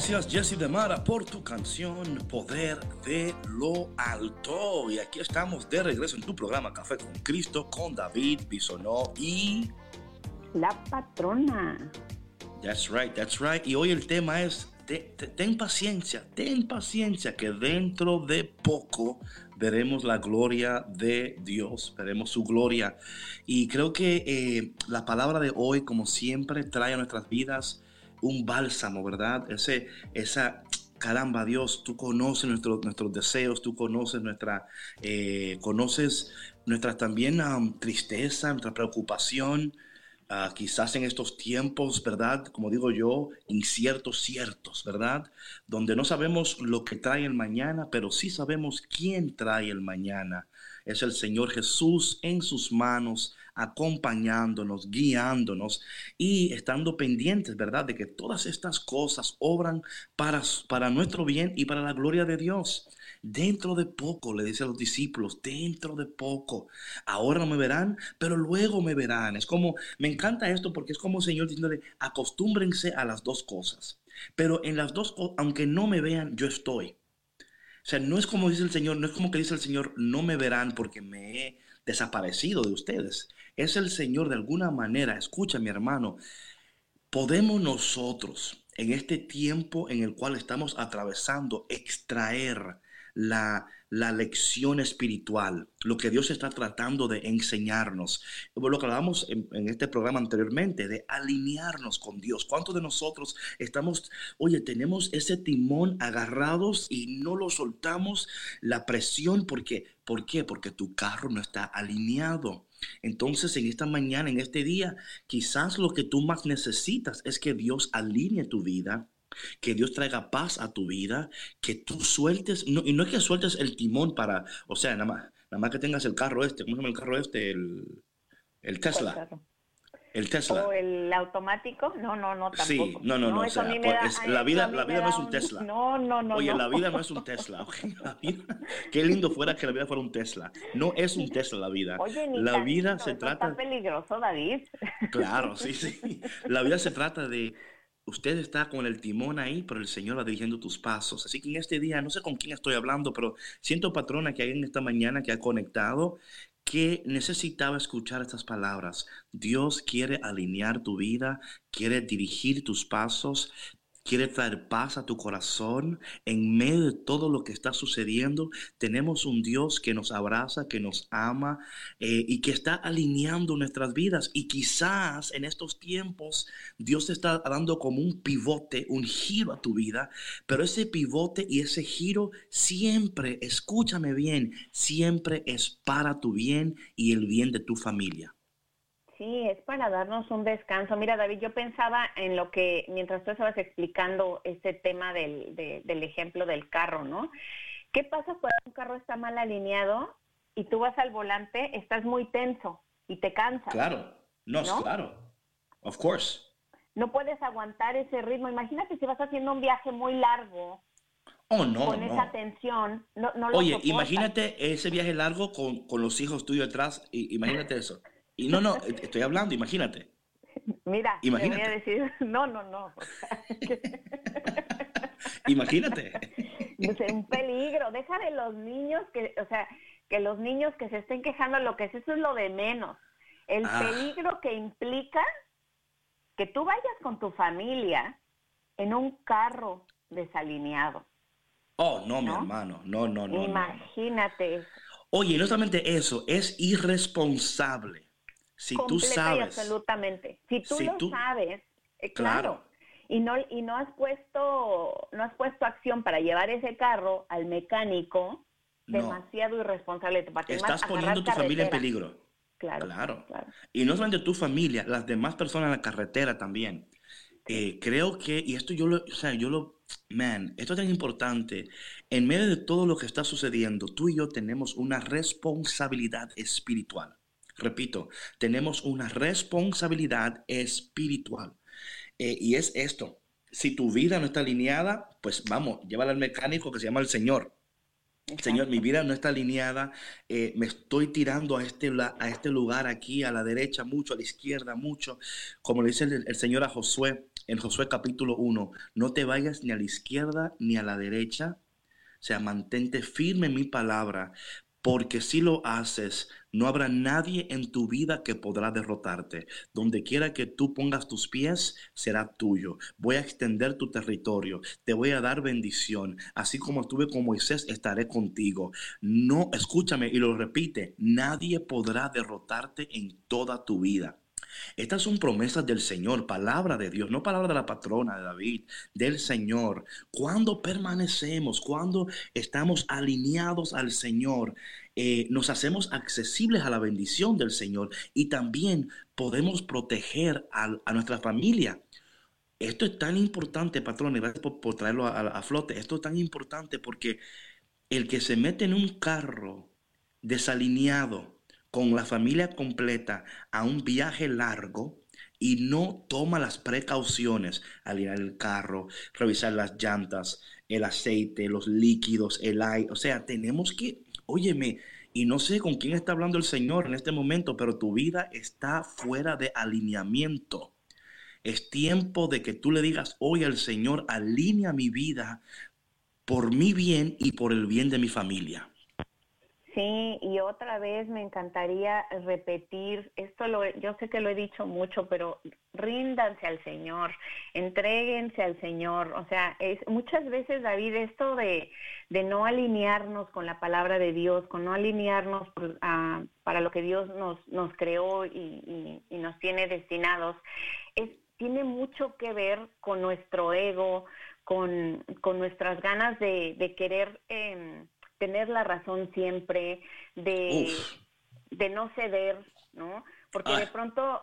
Gracias Jesse Demara por tu canción Poder de lo Alto. Y aquí estamos de regreso en tu programa Café con Cristo con David Bisonó y... La patrona. That's right, that's right. Y hoy el tema es, ten paciencia, ten paciencia, que dentro de poco veremos la gloria de Dios, veremos su gloria. Y creo que eh, la palabra de hoy, como siempre, trae a nuestras vidas un bálsamo, ¿verdad? Ese, esa, caramba, Dios, tú conoces nuestros deseos, tú conoces nuestra, eh, conoces nuestra también tristeza, nuestra preocupación. Ah, quizás en estos tiempos, ¿verdad? Como digo yo, inciertos, ciertos, ¿verdad? Donde no sabemos lo que trae el mañana, pero sí sabemos quién trae el mañana. Es el Señor Jesús en sus manos, acompañándonos, guiándonos y estando pendientes, ¿verdad? De que todas estas cosas obran para, para nuestro bien y para la gloria de Dios. Dentro de poco, le dice a los discípulos, dentro de poco. Ahora no me verán, pero luego me verán. Es como, me encanta esto porque es como el Señor diciéndole, acostúmbrense a las dos cosas. Pero en las dos, aunque no me vean, yo estoy. O sea, no es como dice el Señor, no es como que dice el Señor, no me verán porque me he desaparecido de ustedes. Es el Señor de alguna manera, escucha mi hermano, podemos nosotros en este tiempo en el cual estamos atravesando extraer la, la lección espiritual, lo que Dios está tratando de enseñarnos. Lo que hablábamos en, en, este programa anteriormente, de alinearnos con Dios. ¿Cuántos de nosotros estamos, oye, tenemos ese timón agarrados y no lo soltamos, la presión, porque, ¿por qué? Porque tu carro no está alineado. Entonces, en esta mañana, en este día, quizás lo que tú más necesitas es que Dios alinee tu vida que Dios traiga paz a tu vida, que tú sueltes, no, y no es que sueltes el timón para, o sea, nada más, nada más que tengas el carro este, ¿cómo se llama el carro este? El, el Tesla. El Tesla. O el automático, no, no, no, tampoco. Sí, no, no, no, o sea, pues, la vida, la vida no es un Tesla. No, no, no. Oye, la vida no es un Tesla. qué lindo fuera que la vida fuera un Tesla. No es un Tesla la vida. Oye, ni la vida se trata. Está peligroso, David. Claro, sí, sí. La vida se trata de Usted está con el timón ahí, pero el Señor va dirigiendo tus pasos. Así que en este día, no sé con quién estoy hablando, pero siento, patrona, que hay en esta mañana que ha conectado, que necesitaba escuchar estas palabras. Dios quiere alinear tu vida, quiere dirigir tus pasos, quiere traer paz a tu corazón. En medio de todo lo que está sucediendo, tenemos un Dios que nos abraza, que nos ama eh, y que está alineando nuestras vidas. Y quizás en estos tiempos Dios te está dando como un pivote, un giro a tu vida, pero ese pivote y ese giro siempre, escúchame bien, siempre es para tu bien y el bien de tu familia. Sí, es para darnos un descanso. Mira, David, yo pensaba en lo que, mientras tú estabas explicando este tema del, del ejemplo del carro, ¿no? ¿Qué pasa cuando un carro está mal alineado y tú vas al volante, estás muy tenso y te cansas? Claro, no, ¿no? claro, of course. No puedes aguantar ese ritmo. Imagínate si vas haciendo un viaje muy largo Oh, no, con no. esa tensión. No, no lo Oye, soportas. imagínate ese viaje largo con, con los hijos tuyos atrás. y- Imagínate eso. Y no, no, e- estoy hablando, imagínate. Mira, te Imagínate. voy a decir, no, no, no. o sea, que- Imagínate. es un peligro. Deja de los niños que, o sea, que los niños que se estén quejando, lo que es eso es lo de menos. El Ah. peligro que implica que tú vayas con tu familia en un carro desalineado. Oh, no, mi ¿No? hermano. No, no, no, no. Imagínate. Oye, no solamente eso, es irresponsable. Si tú y sabes. absolutamente. Si tú Si lo tú- sabes, eh, Claro. claro. Y no y no has puesto no has puesto acción para llevar ese carro al mecánico, No. demasiado irresponsable tu parte. Estás poniendo tu familia en peligro. Claro, Claro. claro. Y no solamente tu familia, las demás personas en la carretera también. Eh, creo que, y esto yo lo, o sea, yo lo, man, esto es tan importante. En medio de todo lo que está sucediendo, tú y yo tenemos una responsabilidad espiritual. Repito, tenemos una responsabilidad espiritual. Eh, y es esto, si tu vida no está alineada, pues vamos, llévala al mecánico que se llama el Señor. Señor, mi vida no está alineada, eh, me estoy tirando a este, a este lugar aquí, a la derecha mucho, a la izquierda mucho, como le dice el, el Señor a Josué en Josué capítulo 1, no te vayas ni a la izquierda ni a la derecha, o sea, mantente firme en mi palabra, porque si lo haces, no habrá nadie en tu vida que podrá derrotarte. Donde quiera que tú pongas tus pies, será tuyo. Voy a extender tu territorio. Te voy a dar bendición. Así como estuve con Moisés, estaré contigo. No, escúchame y lo repite, nadie podrá derrotarte en toda tu vida. Estas son promesas del Señor, palabra de Dios, no palabra de la patrona de David, del Señor. Cuando permanecemos, cuando estamos alineados al Señor, eh, nos hacemos accesibles a la bendición del Señor y también podemos proteger a, nuestra familia. Esto es tan importante, patrón, y gracias por, traerlo a, a flote. Esto es tan importante porque el que se mete en un carro desalineado, con la familia completa a un viaje largo y no toma las precauciones al ir al carro, revisar las llantas, el aceite, los líquidos, el aire. O sea, tenemos que, óyeme, y no sé con quién está hablando el Señor en este momento, pero tu vida está fuera de alineamiento. Es tiempo de que tú le digas hoy al Señor, alinea mi vida por mi bien y por el bien de mi familia. Sí, y otra vez me encantaría repetir, esto lo, yo sé que lo he dicho mucho, pero ríndanse al Señor, entréguense al Señor. O sea, es muchas veces, David, esto de, de no alinearnos con la palabra de Dios, con no alinearnos para lo que Dios nos, nos creó y, y, nos tiene destinados, es, tiene mucho que ver con nuestro ego, con, con nuestras ganas de, de querer... Eh, tener la razón siempre, de, de no ceder, ¿no? Porque de pronto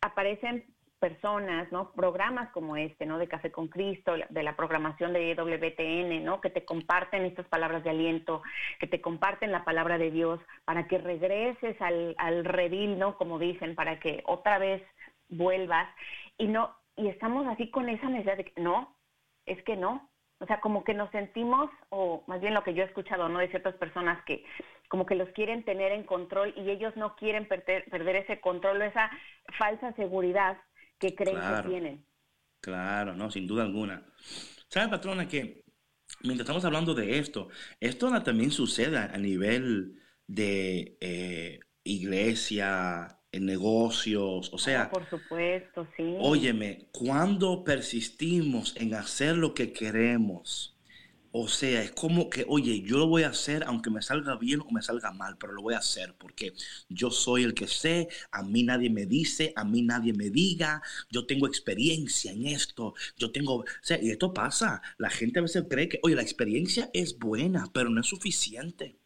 aparecen personas, ¿no? Programas como este, ¿no? De Café con Cristo, de la programación de WTN, ¿no? Que te comparten estas palabras de aliento, que te comparten la palabra de Dios para que regreses al, al redil, ¿no? Como dicen, para que otra vez vuelvas y no, y estamos así con esa necesidad de que, no, es que no, o sea, como que nos sentimos, o más bien lo que yo he escuchado, ¿no? De ciertas personas que como que los quieren tener en control y ellos no quieren perder, perder ese control o esa falsa seguridad que creen que tienen. Claro, no, sin duda alguna. ¿Sabe, patrona, que mientras estamos hablando de esto, esto también sucede a nivel de eh, iglesia, en negocios, o sea... Ah, por supuesto, sí. Óyeme, cuando persistimos en hacer lo que queremos, o sea, es como que, oye, yo lo voy a hacer aunque me salga bien o me salga mal, pero lo voy a hacer porque yo soy el que sé, a mí nadie me dice, a mí nadie me diga, yo tengo experiencia en esto, yo tengo, o sea, y esto pasa, la gente a veces cree que, oye, la experiencia es buena, pero no es suficiente.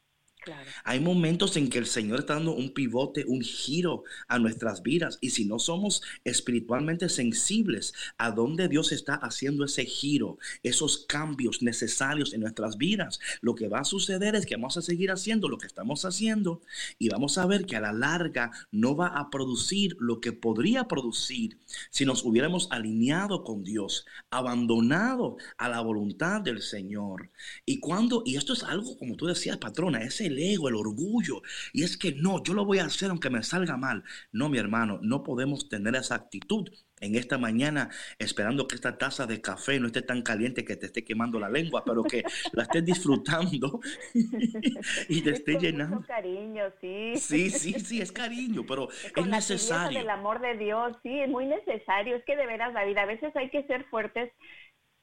Hay momentos en que el Señor está dando un pivote, un giro a nuestras vidas. Y si no somos espiritualmente sensibles a dónde Dios está haciendo ese giro, esos cambios necesarios en nuestras vidas, lo que va a suceder es que vamos a seguir haciendo lo que estamos haciendo y vamos a ver que a la larga no va a producir lo que podría producir si nos hubiéramos alineado con Dios, abandonado a la voluntad del Señor. Y cuando, y esto es algo como tú decías, patrona, ese el ego, el orgullo. Y es que no, yo lo voy a hacer aunque me salga mal. No, mi hermano, no podemos tener esa actitud en esta mañana esperando que esta taza de café no esté tan caliente que te esté quemando la lengua, pero que la estés disfrutando y te esté llenando. cariño, sí. Sí, sí, sí, es cariño, pero es, necesario. El amor de Dios, sí, es muy necesario. Es que de veras, David, a veces hay que ser fuertes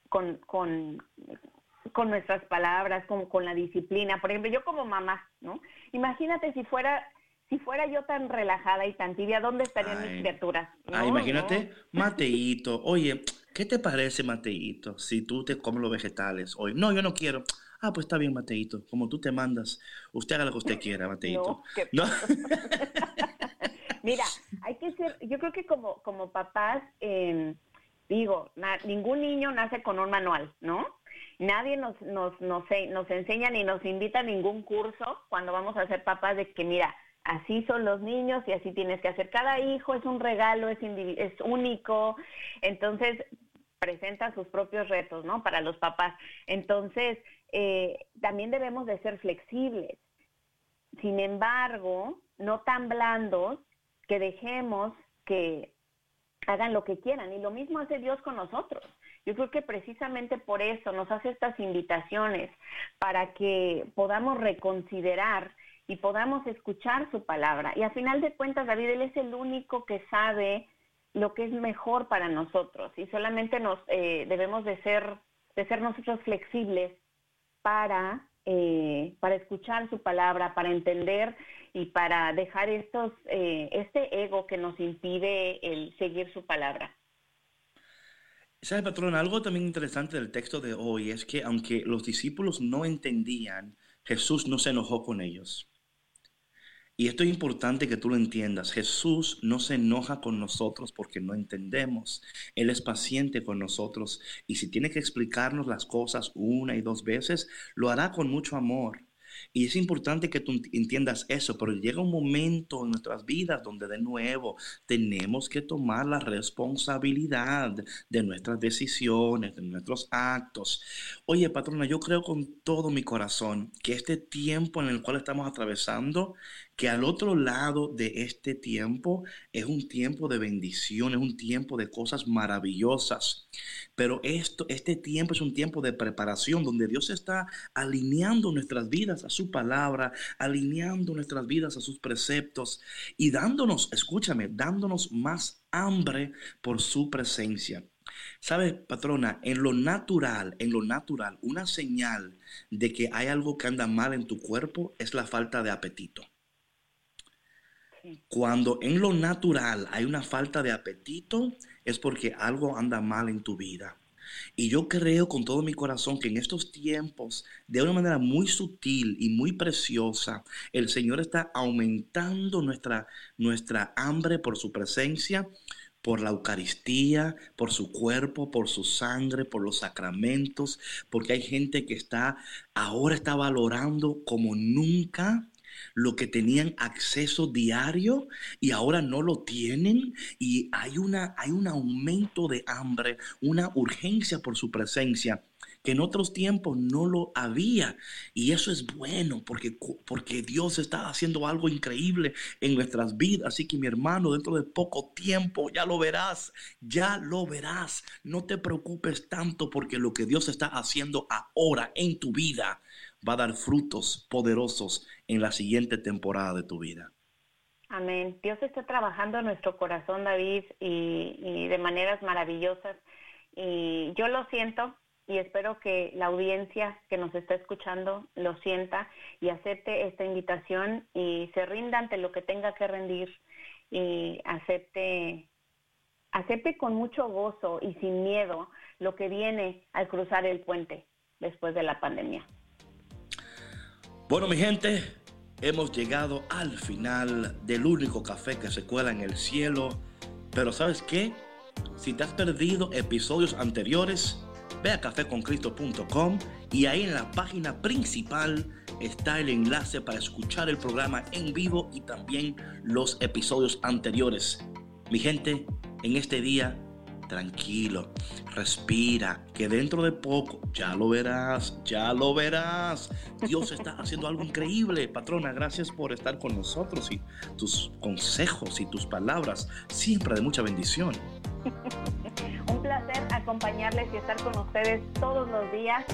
con, con, con nuestras palabras, como con la disciplina. Por ejemplo, yo como mamá, ¿no? Imagínate si fuera si fuera yo tan relajada y tan tibia, ¿dónde estarían mis criaturas? ah, imagínate, Mateito, oye, ¿qué te parece, Mateito, si tú te comes los vegetales hoy? No, yo no quiero. Ah, pues está bien, Mateito, como tú te mandas, usted haga lo que usted quiera, Mateito. No, Mira, hay que ser, yo creo que como, como papás, eh, digo, ningún niño nace con un manual, ¿no? Nadie nos, nos, nos, nos enseña ni nos invita a ningún curso cuando vamos a ser papás de que, mira, así son los niños y así tienes que hacer. Cada hijo es un regalo, es, es único. Entonces, presenta sus propios retos, ¿no? Para los papás. Entonces, eh, también debemos de ser flexibles. Sin embargo, no tan blandos que dejemos que hagan lo que quieran. Y lo mismo hace Dios con nosotros. Yo creo que precisamente por eso nos hace estas invitaciones, para que podamos reconsiderar y podamos escuchar su palabra. Y a final de cuentas, David, Él es el único que sabe lo que es mejor para nosotros y solamente nos eh, debemos de ser, de ser nosotros flexibles para, eh, para escuchar su palabra, para entender y para dejar estos, eh, este ego que nos impide el seguir su palabra. ¿Sabes, patrón? Algo también interesante del texto de hoy es que aunque los discípulos no entendían, Jesús no se enojó con ellos. Y esto es importante que tú lo entiendas. Jesús no se enoja con nosotros porque no entendemos. Él es paciente con nosotros y si tiene que explicarnos las cosas una y dos veces, lo hará con mucho amor. Y es importante que tú entiendas eso, pero llega un momento en nuestras vidas donde de nuevo tenemos que tomar la responsabilidad de nuestras decisiones, de nuestros actos. Oye, patrona, yo creo con todo mi corazón que este tiempo en el cual estamos atravesando que al otro lado de este tiempo es un tiempo de bendición, es un tiempo de cosas maravillosas. Pero esto, este tiempo es un tiempo de preparación donde Dios está alineando nuestras vidas a su palabra, alineando nuestras vidas a sus preceptos y dándonos, escúchame, dándonos más hambre por su presencia. ¿Sabes, patrona? En lo natural, en lo natural, una señal de que hay algo que anda mal en tu cuerpo es la falta de apetito. Cuando en lo natural hay una falta de apetito, es porque algo anda mal en tu vida. Y yo creo con todo mi corazón que en estos tiempos, de una manera muy sutil y muy preciosa, el Señor está aumentando nuestra, nuestra hambre por su presencia, por la Eucaristía, por su cuerpo, por su sangre, por los sacramentos, porque hay gente que está, ahora está valorando como nunca lo que tenían acceso diario y ahora no lo tienen y hay, una, hay un aumento de hambre, una urgencia por su presencia que en otros tiempos no lo había. Y eso es bueno porque, porque Dios está haciendo algo increíble en nuestras vidas. Así que mi hermano, dentro de poco tiempo ya lo verás, ya lo verás. No te preocupes tanto porque lo que Dios está haciendo ahora en tu vida va a dar frutos poderosos en la siguiente temporada de tu vida. Amén. Dios está trabajando en nuestro corazón, David, y, de maneras maravillosas. Y yo lo siento y espero que la audiencia que nos está escuchando lo sienta y acepte esta invitación y se rinda ante lo que tenga que rendir y acepte acepte con mucho gozo y sin miedo lo que viene al cruzar el puente después de la pandemia. Bueno, mi gente, hemos llegado al final del único café que se cuela en el cielo. Pero ¿sabes qué? Si te has perdido episodios anteriores, ve a caféconcristo.com y ahí en la página principal está el enlace para escuchar el programa en vivo y también los episodios anteriores. Mi gente, en este día tranquilo, respira, que dentro de poco ya lo verás, ya lo verás. Dios está haciendo algo increíble. Patrona, gracias por estar con nosotros y tus consejos y tus palabras, siempre de mucha bendición. Un placer acompañarles y estar con ustedes todos los días